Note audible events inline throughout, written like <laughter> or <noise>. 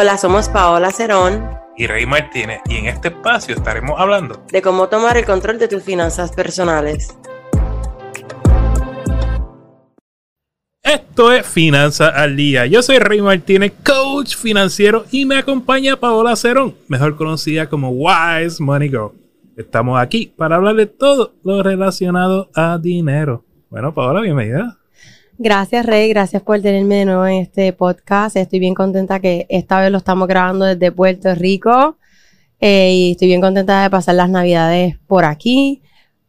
Hola, somos Paola Cerón y Rey Martínez y en este espacio estaremos hablando de cómo tomar el control de tus finanzas personales. Esto es Finanzas al Día. Yo soy Rey Martínez, coach financiero, y me acompaña Paola Cerón, mejor conocida como Wise Money Girl. Estamos aquí para hablar de todo lo relacionado a dinero. Bueno, Paola, bienvenida. Gracias, Rey. Gracias por tenerme de nuevo en este podcast. Estoy bien contenta que esta vez lo estamos grabando desde Puerto Rico. Eh, y estoy bien contenta de pasar las navidades por aquí.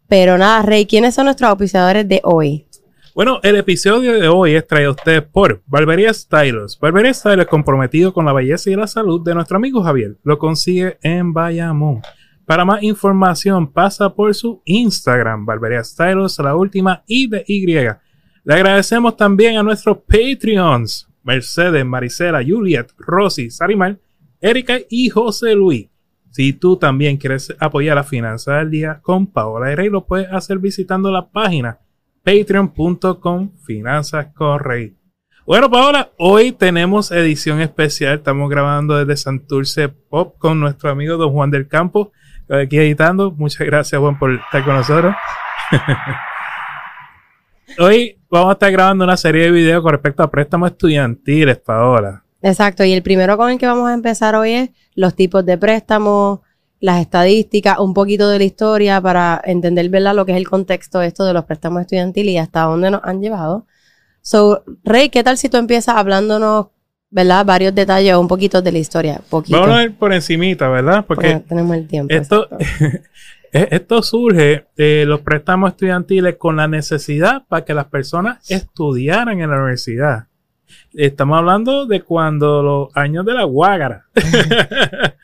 Pero nada, Rey, ¿quiénes son nuestros auspiciadores de hoy? Bueno, el episodio de hoy es traído a ustedes por Barbería Stylos. Barbería Stylos comprometido con la belleza y la salud de nuestro amigo Javier. Lo consigue en Bayamón. Para más información, pasa por su Instagram, Barbería Stylos, la última I de Y le agradecemos también a nuestros Patreons, Mercedes, Maricela, Juliet, Rosy, Sarimar, Erika y José Luis. Si tú también quieres apoyar la finanza del día con Paola y Rey, lo puedes hacer visitando la página patreon.com finanzas Bueno, Paola, hoy tenemos edición especial. Estamos grabando desde Santurce Pop con nuestro amigo Don Juan del Campo, aquí editando. Muchas gracias, Juan, por estar con nosotros. <laughs> hoy vamos a estar grabando una serie de videos con respecto a préstamos estudiantiles, Paola. Exacto, y el primero con el que vamos a empezar hoy es los tipos de préstamos, las estadísticas, un poquito de la historia para entender ¿verdad? lo que es el contexto esto de los préstamos estudiantiles y hasta dónde nos han llevado. So, Rey, ¿qué tal si tú empiezas hablándonos, ¿verdad? Varios detalles un poquito de la historia. Vamos a ver por encimita, ¿verdad? Porque tenemos el tiempo. Esto, <laughs> esto surge de los préstamos estudiantiles con la necesidad para que las personas estudiaran en la universidad. Estamos hablando de cuando los años de la guágara. <laughs>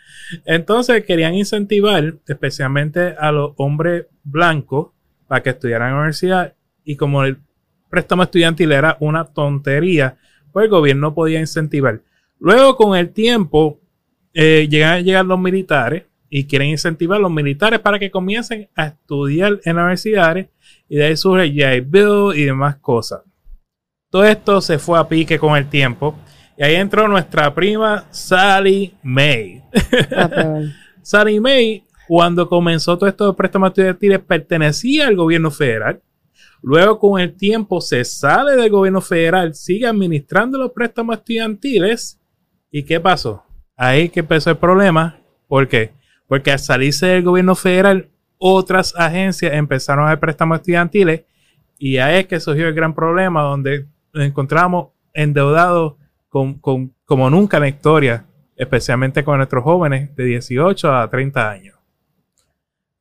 Entonces querían incentivar especialmente a los hombres blancos para que estudiaran en la universidad y como el préstamo estudiantil era una tontería, pues el gobierno podía incentivar. Luego con el tiempo eh, llegan a llegar los militares y quieren incentivar a los militares para que comiencen a estudiar en universidades y de ahí surge J. Bill y demás cosas. Todo esto se fue a pique con el tiempo y ahí entró nuestra prima Sally May. Ah, <laughs> Sally May, cuando comenzó todo esto de préstamos estudiantiles, pertenecía al gobierno federal. Luego, con el tiempo, se sale del gobierno federal, sigue administrando los préstamos estudiantiles. ¿Y qué pasó? Ahí que empezó el problema. ¿Por qué? Porque al salirse del gobierno federal, otras agencias empezaron a dar préstamos estudiantiles y ahí es que surgió el gran problema donde nos encontramos endeudados con, como nunca en la historia, especialmente con nuestros jóvenes de 18 a 30 años.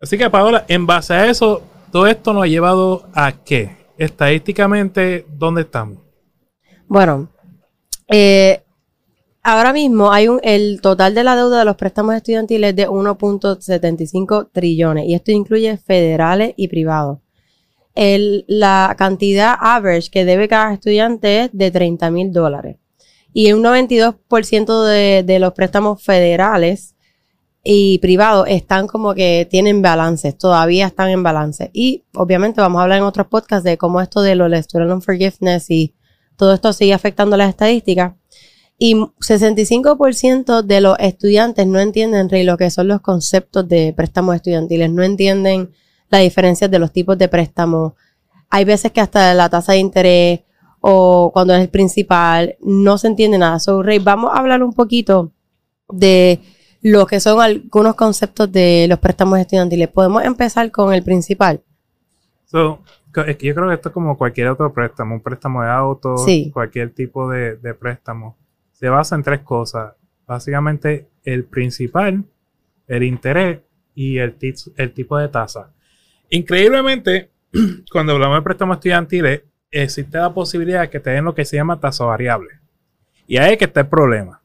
Así que Paola, en base a eso, todo esto nos ha llevado a qué? Estadísticamente, ¿dónde estamos? Bueno, eh, ahora mismo hay el total de la deuda de los préstamos estudiantiles de 1.75 trillones y esto incluye federales y privados. la cantidad average que debe cada estudiante es de 30 mil dólares. Y un 92% de, de los préstamos federales y privados están como que tienen balances, todavía están en balance. Y obviamente vamos a hablar en otros podcasts de cómo esto de los student loan forgiveness y todo esto sigue afectando las estadísticas. Y 65% de los estudiantes no entienden, Rey, lo que son los conceptos de préstamos estudiantiles, no entienden la diferencia de los tipos de préstamos. Hay veces que hasta la tasa de interés o cuando es el principal, no se entiende nada. So, Rey, vamos a hablar un poquito de lo que son algunos conceptos de los préstamos estudiantiles. Podemos empezar con el principal. So, yo creo que esto es como cualquier otro préstamo, un préstamo de auto, cualquier tipo de préstamo se basa en tres cosas. Básicamente el principal, el interés y el, tipo de tasa. Increíblemente, <clears throat> cuando hablamos de préstamos estudiantiles, existe la posibilidad de que te den lo que se llama tasa variable. Y ahí es que está el problema.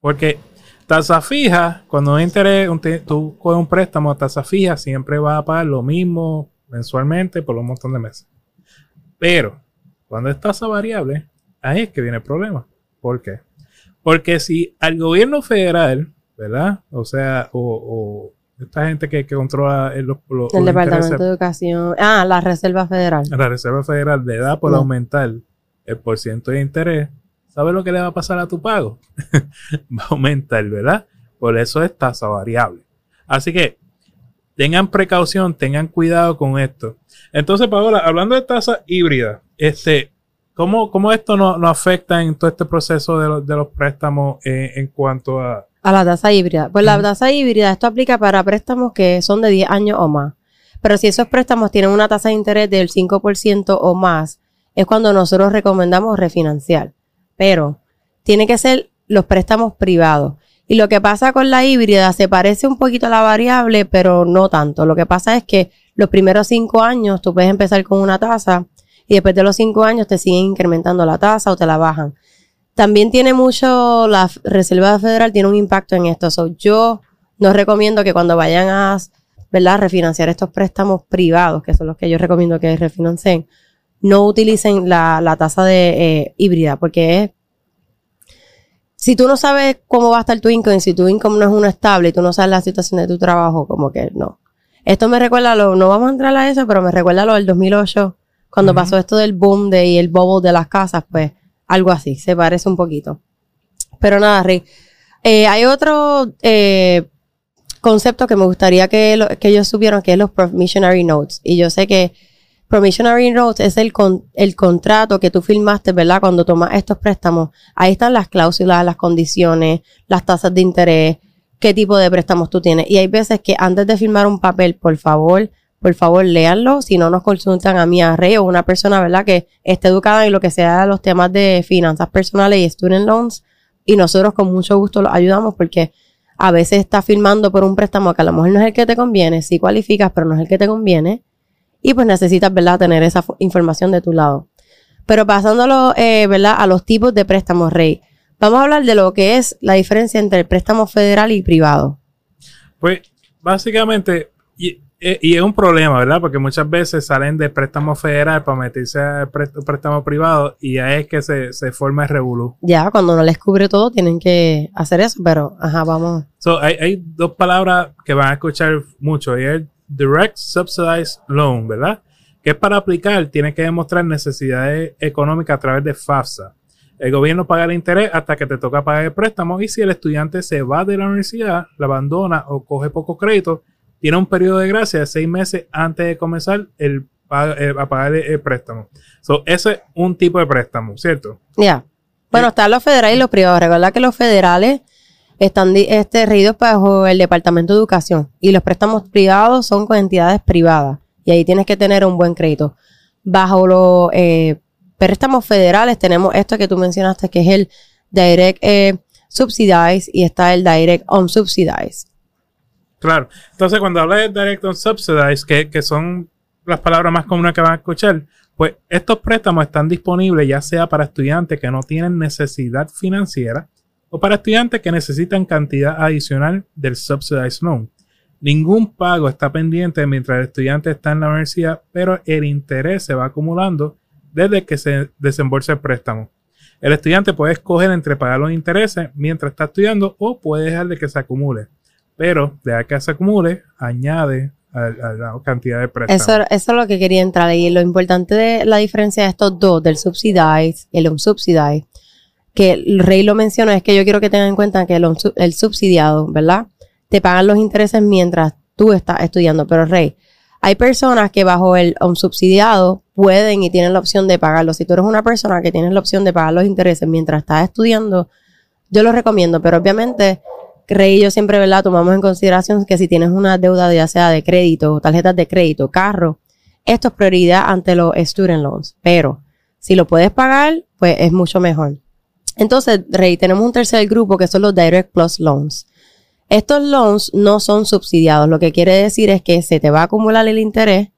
Porque tasa fija, cuando un interés, tú coges un préstamo a tasa fija, siempre vas a pagar lo mismo mensualmente por un montón de meses. Pero cuando es tasa variable, ahí es que viene el problema. ¿Por qué? Porque si al gobierno federal, ¿verdad? O sea, o, esta gente que, controla el, el Departamento de Educación. Ah, la Reserva Federal. La Reserva Federal le da por aumentar el porciento de interés. ¿sabes lo que le va a pasar a tu pago? <laughs> va a aumentar, ¿verdad? Por eso es tasa variable. Así que tengan precaución, tengan cuidado con esto. Entonces, Paola, hablando de tasa híbrida, este, ¿cómo, cómo esto nos no afecta en todo este proceso de, los préstamos eh, en cuanto a... A la tasa híbrida. Pues la tasa híbrida, esto aplica para préstamos que son de 10 años o más. Pero si esos préstamos tienen una tasa de interés del 5% o más, es cuando nosotros recomendamos refinanciar. Pero tiene que ser los préstamos privados. Y lo que pasa con la híbrida se parece un poquito a la variable, pero no tanto. Lo que pasa es que los primeros cinco años tú puedes empezar con una tasa y después de los cinco años te siguen incrementando la tasa o te la bajan. También tiene mucho, la Reserva Federal tiene un impacto en esto. yo no recomiendo que cuando vayan a, ¿verdad? refinanciar estos préstamos privados, que son los que yo recomiendo que refinancien, no utilicen la, tasa de eh, híbrida, porque es si tú no sabes cómo va a estar tu income, si tu income no es uno estable y tú no sabes la situación de tu trabajo, como que no. Esto me recuerda a lo, no vamos a entrar a eso, pero me recuerda a lo del 2008, cuando pasó esto del boom de, y el bubble de las casas, pues algo así, se parece un poquito. Pero nada, Rick. Eh, hay otro eh, concepto que me gustaría que, que ellos supieran, que es los promissionary notes. Y yo sé que Promissionary Notes es el, el contrato que tú firmaste, ¿verdad? Cuando tomas estos préstamos. Ahí están las cláusulas, las condiciones, las tasas de interés, qué tipo de préstamos tú tienes. Y hay veces que antes de firmar un papel, por favor, por favor, léanlo. Si no nos consultan a mí, a Rey o una persona, ¿verdad? Que esté educada en lo que sea los temas de finanzas personales y student loans. Y nosotros con mucho gusto los ayudamos porque a veces estás firmando por un préstamo que a lo mejor no es el que te conviene. Sí cualificas, pero no es el que te conviene y pues necesitas, ¿verdad?, tener esa información de tu lado. Pero pasándolo, eh, ¿verdad?, a los tipos de préstamos, Rey. Vamos a hablar de lo que es la diferencia entre el préstamo federal y privado. Pues, básicamente, es un problema, ¿verdad? Porque muchas veces salen de préstamo federal para meterse a préstamo, privado y ahí es que se, forma el revolú. Ya, cuando no les cubre todo, tienen que hacer eso, pero, ajá, vamos. So, hay, hay dos palabras que van a escuchar mucho y es Direct Subsidized Loan, ¿verdad? Que es para aplicar, tiene que demostrar necesidades económicas a través de FAFSA. El gobierno paga el interés hasta que te toca pagar el préstamo y si el estudiante se va de la universidad, la abandona o coge poco crédito, tiene un periodo de gracia de seis meses antes de comenzar el, eh, a pagar el, préstamo. So, ese es un tipo de préstamo, ¿cierto? Ya. Bueno, están los federales y los privados. Recuerda que los federales están este, regidos bajo el Departamento de Educación y los préstamos privados son con entidades privadas y ahí tienes que tener un buen crédito. Bajo los eh, préstamos federales tenemos esto que tú mencionaste que es el Direct eh, Subsidized y está el Direct Unsubsidized. Claro, entonces cuando hablas de Direct Unsubsidized, que, que son las palabras más comunes que van a escuchar, pues estos préstamos están disponibles ya sea para estudiantes que no tienen necesidad financiera, o para estudiantes que necesitan cantidad adicional del subsidized loan. Ningún pago está pendiente mientras el estudiante está en la universidad, pero el interés se va acumulando desde que se desembolsa el préstamo. El estudiante puede escoger entre pagar los intereses mientras está estudiando o puede dejar de que se acumule. Pero de que se acumule, añade a, la cantidad de préstamo. Eso, es lo que quería entrar y lo importante de la diferencia de estos dos, del subsidized y el unsubsidized, que el rey lo menciona, es que yo quiero que tengan en cuenta que el, subsidiado, ¿verdad? Te pagan los intereses mientras tú estás estudiando, pero rey, hay personas que bajo el subsidiado pueden y tienen la opción de pagarlo. Si tú eres una persona que tienes la opción de pagar los intereses mientras estás estudiando, yo lo recomiendo, pero obviamente, Rey y yo siempre, ¿verdad? Tomamos en consideración que si tienes una deuda ya sea de crédito, tarjetas de crédito, carro, esto es prioridad ante los student loans, pero si lo puedes pagar, pues es mucho mejor. Entonces, Rey, tenemos un tercer grupo que son los Direct Plus Loans. Estos loans no son subsidiados, lo que quiere decir es que se te va a acumular el interés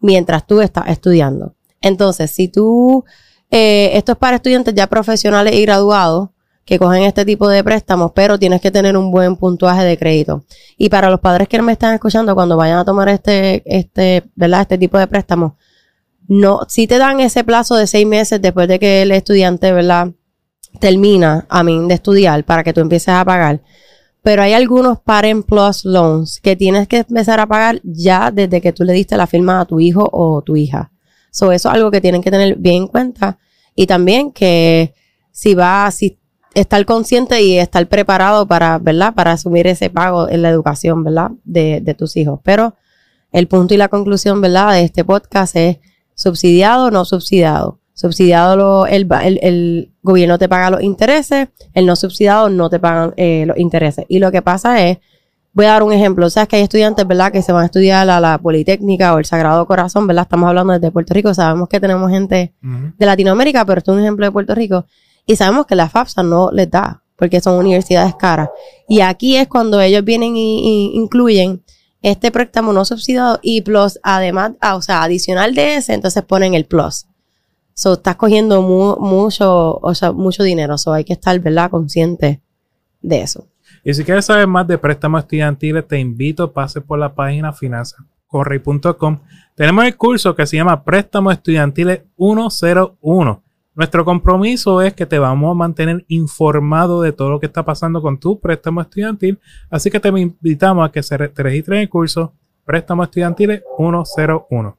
mientras tú estás estudiando. Entonces, si tú, eh, esto es para estudiantes ya profesionales y graduados que cogen este tipo de préstamos, pero tienes que tener un buen puntuaje de crédito. Y para los padres que me están escuchando, cuando vayan a tomar este, este, ¿verdad? Este tipo de préstamos, no, si te dan ese plazo de seis meses después de que el estudiante, ¿verdad? termina, a mí, de estudiar para que tú empieces a pagar. Pero hay algunos Parent Plus Loans que tienes que empezar a pagar ya desde que tú le diste la firma a tu hijo o tu hija. So, eso es algo que tienen que tener bien en cuenta. Y también que si va, si estar consciente y estar preparado para, ¿verdad? Para asumir ese pago en la educación, ¿verdad? De, de tus hijos. Pero el punto y la conclusión, ¿verdad? De este podcast es subsidiado o no subsidiado. Subsidiado lo, el, el, el, gobierno te paga los intereses, el no subsidiado no te pagan eh, los intereses. Y lo que pasa es, voy a dar un ejemplo, sabes que hay estudiantes, ¿verdad? Que se van a estudiar a la Politécnica o el Sagrado Corazón, ¿verdad? Estamos hablando desde Puerto Rico, sabemos que tenemos gente de Latinoamérica, pero esto es un ejemplo de Puerto Rico. Y sabemos que la FAFSA no les da, porque son universidades caras. Y aquí es cuando ellos vienen y, incluyen este préstamo no subsidiado y plus, además, ah, o sea, adicional de ese, entonces ponen el plus. So, estás cogiendo mucho, o sea, mucho dinero. So, hay que estar, ¿verdad?, consciente de eso. Y si quieres saber más de préstamos estudiantiles, te invito a pase por la página finanzascorrey.com. Tenemos el curso que se llama Préstamos Estudiantiles 101 nuestro compromiso es que te vamos a mantener informado de todo lo que está pasando con tu préstamo estudiantil, así que te invitamos a que se te registres en el curso Préstamo Estudiantiles 101.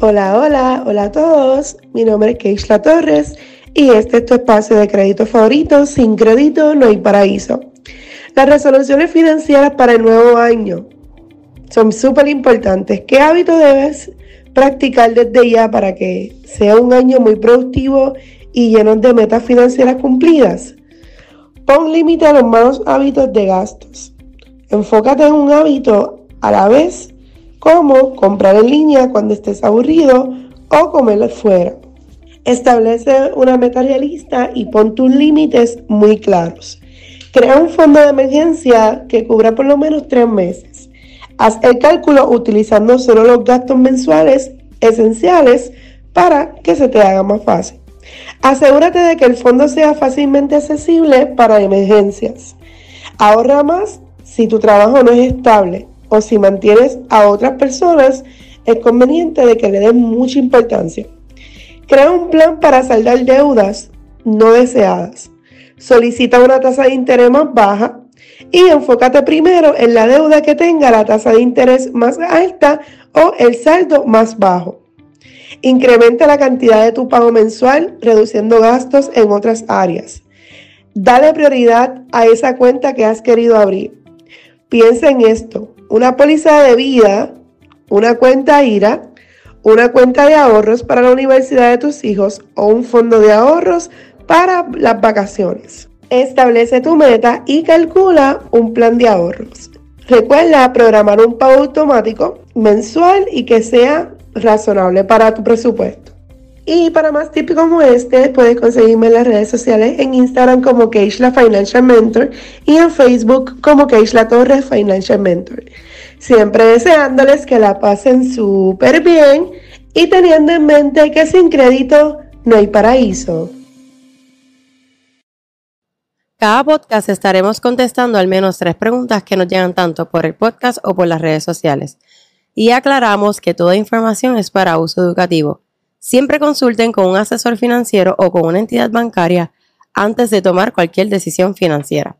Hola, hola, hola a todos. Mi nombre es Keishla Torres y este es tu espacio de crédito favorito. Sin crédito no hay paraíso. Las resoluciones financieras para el nuevo año son súper importantes. ¿Qué hábito debes practicar desde ya para que sea un año muy productivo y lleno de metas financieras cumplidas. Pon límite a los malos hábitos de gastos. Enfócate en un hábito a la vez, como comprar en línea cuando estés aburrido o comer fuera. Establece una meta realista y pon tus límites muy claros. Crea un fondo de emergencia que cubra por lo menos tres meses. Haz el cálculo utilizando solo los gastos mensuales esenciales para que se te haga más fácil. Asegúrate de que el fondo sea fácilmente accesible para emergencias. Ahorra más si tu trabajo no es estable o si mantienes a otras personas, es conveniente de que le des mucha importancia. Crea un plan para saldar deudas no deseadas. Solicita una tasa de interés más baja y enfócate primero en la deuda que tenga la tasa de interés más alta o el saldo más bajo. Incrementa la cantidad de tu pago mensual reduciendo gastos en otras áreas. Dale prioridad a esa cuenta que has querido abrir. Piensa en esto, una póliza de vida, una cuenta IRA, una cuenta de ahorros para la universidad de tus hijos o un fondo de ahorros para las vacaciones. Establece tu meta y calcula un plan de ahorros. Recuerda programar un pago automático mensual y que sea razonable para tu presupuesto. Y para más tips como este, puedes conseguirme en las redes sociales en Instagram como Keishla Financial Mentor y en Facebook como Keishla Torres Financial Mentor. Siempre deseándoles que la pasen súper bien y teniendo en mente que sin crédito no hay paraíso. Cada podcast estaremos contestando al menos tres preguntas que nos llegan tanto por el podcast o por las redes sociales. Y aclaramos que toda información es para uso educativo. Siempre consulten con un asesor financiero o con una entidad bancaria antes de tomar cualquier decisión financiera.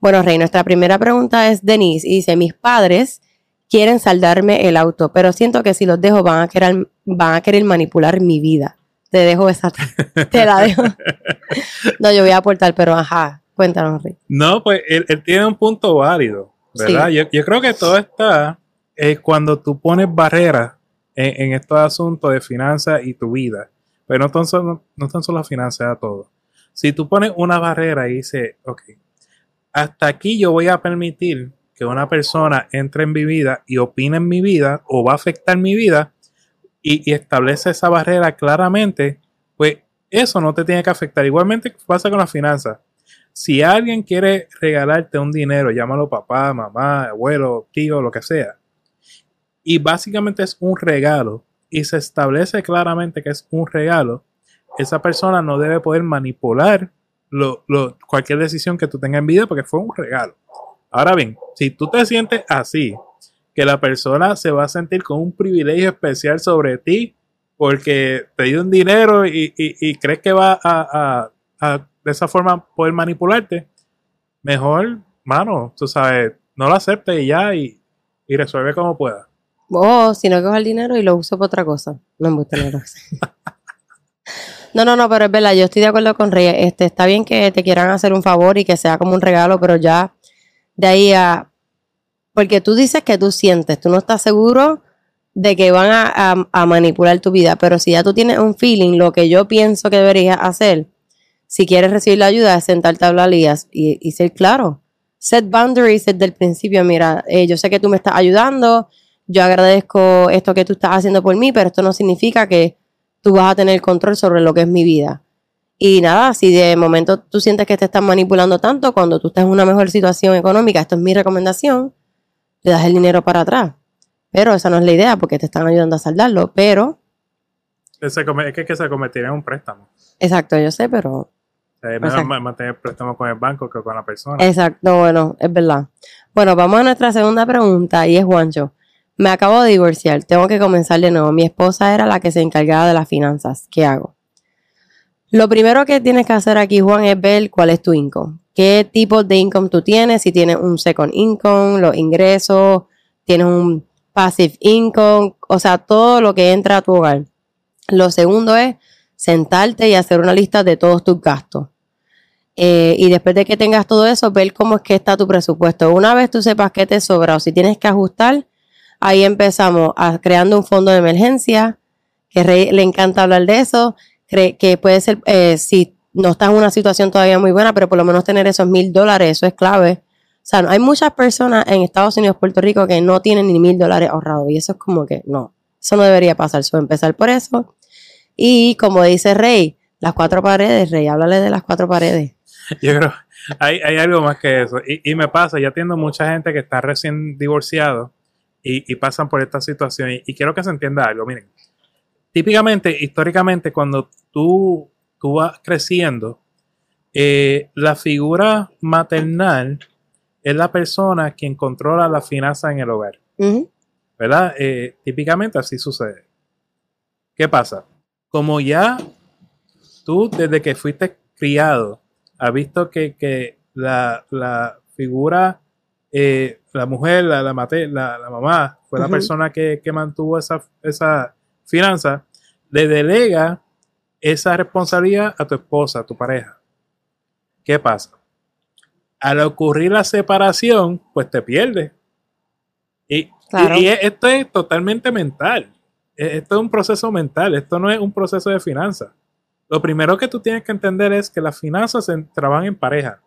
Bueno, Rey, nuestra primera pregunta es Denise y dice, mis padres quieren saldarme el auto, pero siento que si los dejo van a querer, van a querer manipular mi vida. Te dejo esa, te la dejo. <laughs> no, yo voy a aportar, pero ajá, Cuéntanos, Rick. No, pues él, tiene un punto válido, ¿verdad? Yo, creo que todo está es cuando tú pones barreras en, estos asuntos de finanzas y tu vida. Pero no tan solo, no tan solo finanzas, a todo. Si tú pones una barrera y dices, ok, hasta aquí yo voy a permitir que una persona entre en mi vida y opine en mi vida o va a afectar mi vida y, y establece esa barrera claramente, pues eso no te tiene que afectar. Igualmente pasa con las finanzas si alguien quiere regalarte un dinero, llámalo papá, mamá, abuelo, tío, lo que sea, y básicamente es un regalo, y se establece claramente que es un regalo, esa persona no debe poder manipular cualquier decisión que tú tengas en vida porque fue un regalo. Ahora bien, si tú te sientes así, que la persona se va a sentir con un privilegio especial sobre ti porque te dio un dinero y, crees que va a de esa forma poder manipularte, mejor, mano, tú sabes, no lo aceptes y ya y, resuelve como pueda. Oh, si no cojo el dinero y lo uso para otra cosa. No me gusta dinero. <laughs> No, no, no, pero es verdad, yo estoy de acuerdo con Rey. Este, está bien que te quieran hacer un favor y que sea como un regalo, pero ya de ahí a. Porque tú dices que tú sientes, tú no estás seguro de que van a, a- a manipular tu vida, pero si ya tú tienes un feeling, lo que yo pienso que deberías hacer, si quieres recibir la ayuda, es sentarte a hablar y, y, y ser claro. Set boundaries desde el principio. Mira, eh, yo sé que tú me estás ayudando, yo agradezco esto que tú estás haciendo por mí, pero esto no significa que tú vas a tener control sobre lo que es mi vida. Y nada, si de momento tú sientes que te están manipulando tanto, cuando tú estás en una mejor situación económica, esto es mi recomendación, le das el dinero para atrás. Pero esa no es la idea porque te están ayudando a saldarlo. Pero, es que, se un préstamo. exacto, yo sé, pero es mejor préstamo con el banco que con la persona. Exacto, bueno, es verdad. Bueno, vamos a nuestra segunda pregunta y es Juancho. Me acabo de divorciar, tengo que comenzar de nuevo. Mi esposa era la que se encargaba de las finanzas. ¿Qué hago? Lo primero que tienes que hacer aquí, Juan, es ver cuál es tu income. ¿Qué tipo de income tú tienes? Si tienes un second income, los ingresos, tienes un passive income, o sea, todo lo que entra a tu hogar. Lo segundo es sentarte y hacer una lista de todos tus gastos. Eh, y después de que tengas todo eso, ver cómo es que está tu presupuesto. Una vez tú sepas qué te sobra o si tienes que ajustar, ahí empezamos a creando un fondo de emergencia, que Rey le encanta hablar de eso, que puede ser, eh, si no estás en una situación todavía muy buena, pero por lo menos tener esos mil dólares, eso es clave. O sea, hay muchas personas en Estados Unidos, Puerto Rico, que no tienen ni mil dólares ahorrados y eso es como que no, eso no debería pasar. So, empezar por eso. Y como dice Rey, las cuatro paredes, Rey, háblale de las cuatro paredes. Yo creo, hay, hay algo más que eso. Y, y me pasa, yo atiendo mucha gente que está recién divorciado y, y pasan por esta situación. Y, y quiero que se entienda algo. Miren, típicamente, históricamente, cuando tú, tú vas creciendo, eh, la figura maternal es la persona quien controla la finanza en el hogar. ¿verdad? Eh, típicamente así sucede. ¿Qué pasa? Como ya tú desde que fuiste criado has visto que, que la, la figura, eh, la mujer, la, la, mate- la, la mamá, fue la persona que, que mantuvo esa, esa finanza, le delega esa responsabilidad a tu esposa, a tu pareja. ¿Qué pasa? Al ocurrir la separación, pues te pierdes. Y, Claro. y- y esto es totalmente mental. Esto es un proceso mental, esto no es un proceso de finanzas. Lo primero que tú tienes que entender es que las finanzas se trabajan en pareja.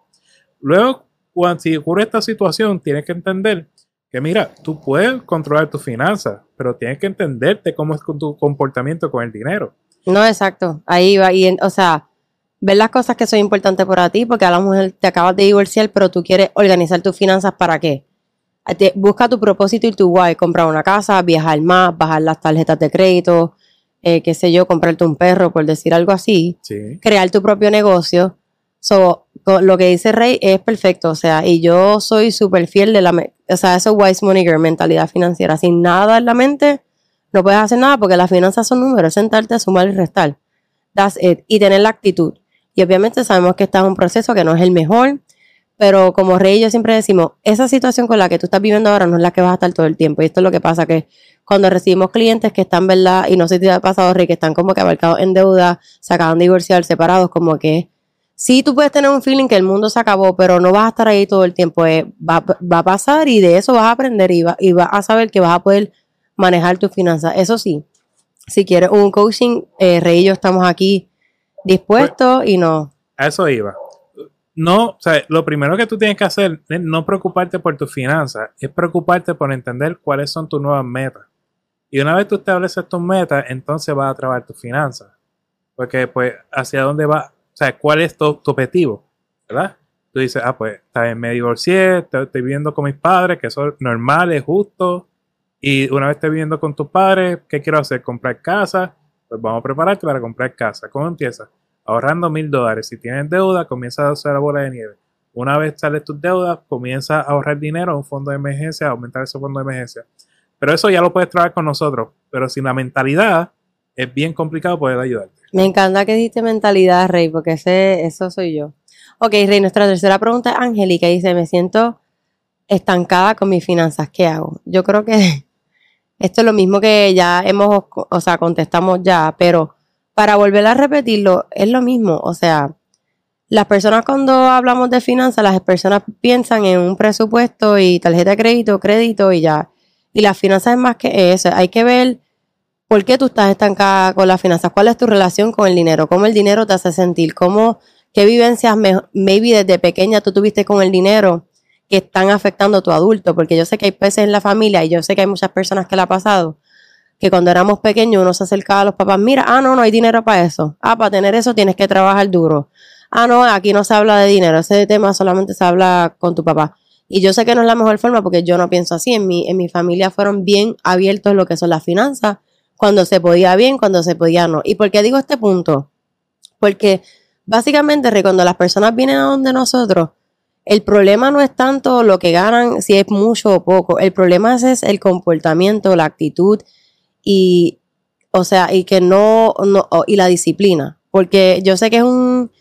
Luego, cuando si ocurre esta situación, tienes que entender que, mira, tú puedes controlar tus finanzas, pero tienes que entenderte cómo es tu comportamiento con el dinero. No, exacto. Ahí va. Y, o sea, ver las cosas que son importantes para ti, porque a la mujer te acabas de divorciar, pero tú quieres organizar tus finanzas para qué. Busca tu propósito y tu why. Comprar una casa, viajar más, bajar las tarjetas de crédito, eh, qué sé yo, comprarte un perro, por decir algo así. Sí. crear tu propio negocio. So, lo que dice Rey es perfecto, o sea, y yo soy súper fiel de la, o sea, eso es wise money girl, mentalidad financiera. Sin nada en la mente, no puedes hacer nada porque las finanzas son números, sentarte a sumar y restar. That's it. Y tener la actitud. Y obviamente sabemos que está en un proceso que no es el mejor, pero como Rey y yo siempre decimos, esa situación con la que tú estás viviendo ahora no es la que vas a estar todo el tiempo. Y esto es lo que pasa, que cuando recibimos clientes que están, ¿verdad? Y no sé si te ha pasado, Rey, que están como que abarcados en deuda, se acaban de divorciar, separados, como que sí tú puedes tener un feeling que el mundo se acabó, pero no vas a estar ahí todo el tiempo. eh, va, va a pasar y de eso vas a aprender y, va- y vas a saber que vas a poder manejar tus finanzas. Eso sí, si quieres un coaching, eh, Rey y yo estamos aquí dispuestos y no. A eso iba. No, o sea, lo primero que tú tienes que hacer es no preocuparte por tus finanzas, es preocuparte por entender cuáles son tus nuevas metas. Y una vez tú estableces tus metas, entonces vas a trabajar tus finanzas. Porque, pues, hacia dónde va, o sea, cuál es tu, objetivo, ¿verdad? Tú dices, ah, pues, me divorcié, estoy, viviendo con mis padres, que eso es normal, es justo. Y una vez estés viviendo con tus padres, ¿qué quiero hacer? ¿Comprar casa? Pues vamos a prepararte para comprar casa. ¿Cómo empiezas? ahorrando mil dólares. Si tienes deuda, comienza a hacer la bola de nieve. Una vez sales tus deudas, comienza a ahorrar dinero en un fondo de emergencia, a aumentar ese fondo de emergencia. Pero eso ya lo puedes trabajar con nosotros. Pero sin la mentalidad, es bien complicado poder ayudarte. Me encanta que diste mentalidad, Rey, porque ese, eso soy yo. Ok, Rey, nuestra tercera pregunta es Angélica. Dice, me siento estancada con mis finanzas. ¿Qué hago? Yo creo que <laughs> esto es lo mismo que ya hemos, o sea, contestamos ya, pero para volver a repetirlo, es lo mismo. O sea, las personas cuando hablamos de finanzas, las personas piensan en un presupuesto y tarjeta de crédito, crédito y ya. Y las finanzas es más que eso. Hay que ver por qué tú estás estancada con las finanzas, cuál es tu relación con el dinero, cómo el dinero te hace sentir, cómo, qué vivencias maybe desde pequeña tú tuviste con el dinero que están afectando a tu adulto, porque yo sé que hay peces en la familia y yo sé que hay muchas personas que le ha pasado, que cuando éramos pequeños uno se acercaba a los papás, mira, ah, no, no hay dinero para eso, ah, para tener eso tienes que trabajar duro, ah, no, aquí no se habla de dinero, ese tema solamente se habla con tu papá. Y yo sé que no es la mejor forma porque yo no pienso así, en mi, en mi familia fueron bien abiertos lo que son las finanzas, cuando se podía bien, cuando se podía no. ¿Y por qué digo este punto? Porque básicamente cuando las personas vienen a donde nosotros, el problema no es tanto lo que ganan, si es mucho o poco. El problema es, el comportamiento, la actitud y, o sea, y que no, no y la disciplina. Porque yo sé que es un,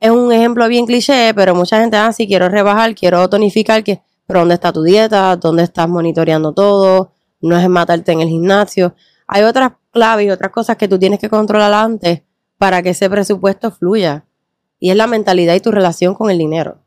es un ejemplo bien cliché, pero mucha gente, ah, sí, quiero rebajar, quiero tonificar, que, pero ¿dónde está tu dieta? ¿Dónde estás monitoreando todo? No es matarte en el gimnasio. Hay otras claves y otras cosas que tú tienes que controlar antes para que ese presupuesto fluya. Y es la mentalidad y tu relación con el dinero.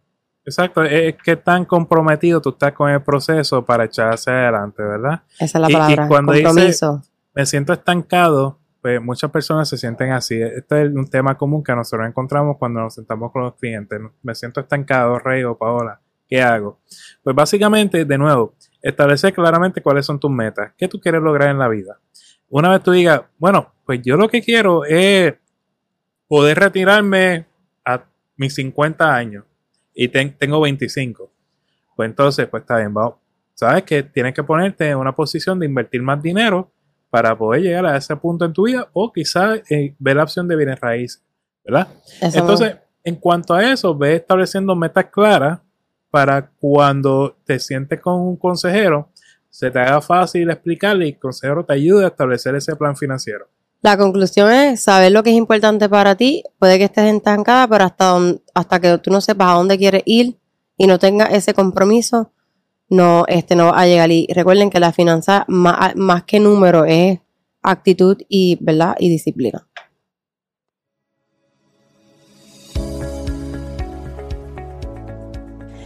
Exacto, es que tan comprometido tú estás con el proceso para echar hacia adelante, ¿verdad? Esa es la palabra, cuando compromiso. me siento estancado, pues muchas personas se sienten así. Este es un tema común que nosotros encontramos cuando nos sentamos con los clientes. Me siento estancado, Rey o Paola, ¿qué hago? Pues básicamente, de nuevo, establecer claramente cuáles son tus metas, qué tú quieres lograr en la vida. Una vez tú digas, bueno, pues yo lo que quiero es poder retirarme a mis 50 años y tengo 25. Pues entonces, pues está bien. Sabes que tienes que ponerte en una posición de invertir más dinero para poder llegar a ese punto en tu vida o quizás eh, ver la opción de bienes raíces, ¿verdad? entonces, en cuanto a eso, ve estableciendo metas claras para cuando te sientes con un consejero, se te haga fácil explicarle y el consejero te ayude a establecer ese plan financiero. La conclusión es saber lo que es importante para ti. Puede que estés estancada, pero hasta, hasta que tú no sepas a dónde quieres ir y no tengas ese compromiso, no, este, no va a llegar. Y recuerden que la finanza, más, que número, es actitud y, ¿verdad? y disciplina.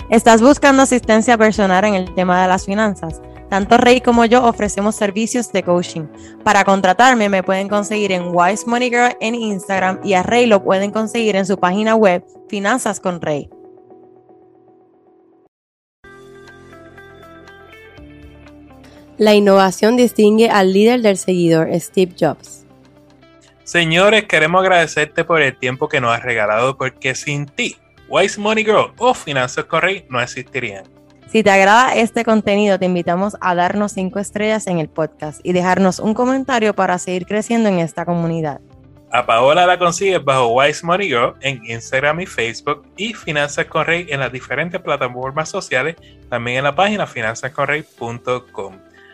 ¿Estás buscando asistencia personal en el tema de las finanzas? Tanto Rey como yo ofrecemos servicios de coaching. Para contratarme me pueden conseguir en Wise Money Girl en Instagram y a Rey lo pueden conseguir en su página web Finanzas con Rey. La innovación distingue al líder del seguidor, Steve Jobs. Señores, queremos agradecerte por el tiempo que nos has regalado porque sin ti, Wise Money Girl o Finanzas con Rey no existirían. Si te agrada este contenido, te invitamos a darnos 5 estrellas en el podcast y dejarnos un comentario para seguir creciendo en esta comunidad. A Paola la consigues bajo Wise Money Girl en Instagram y Facebook y Finanzas con Rey en las diferentes plataformas sociales, también en la página finanzasconrey.com.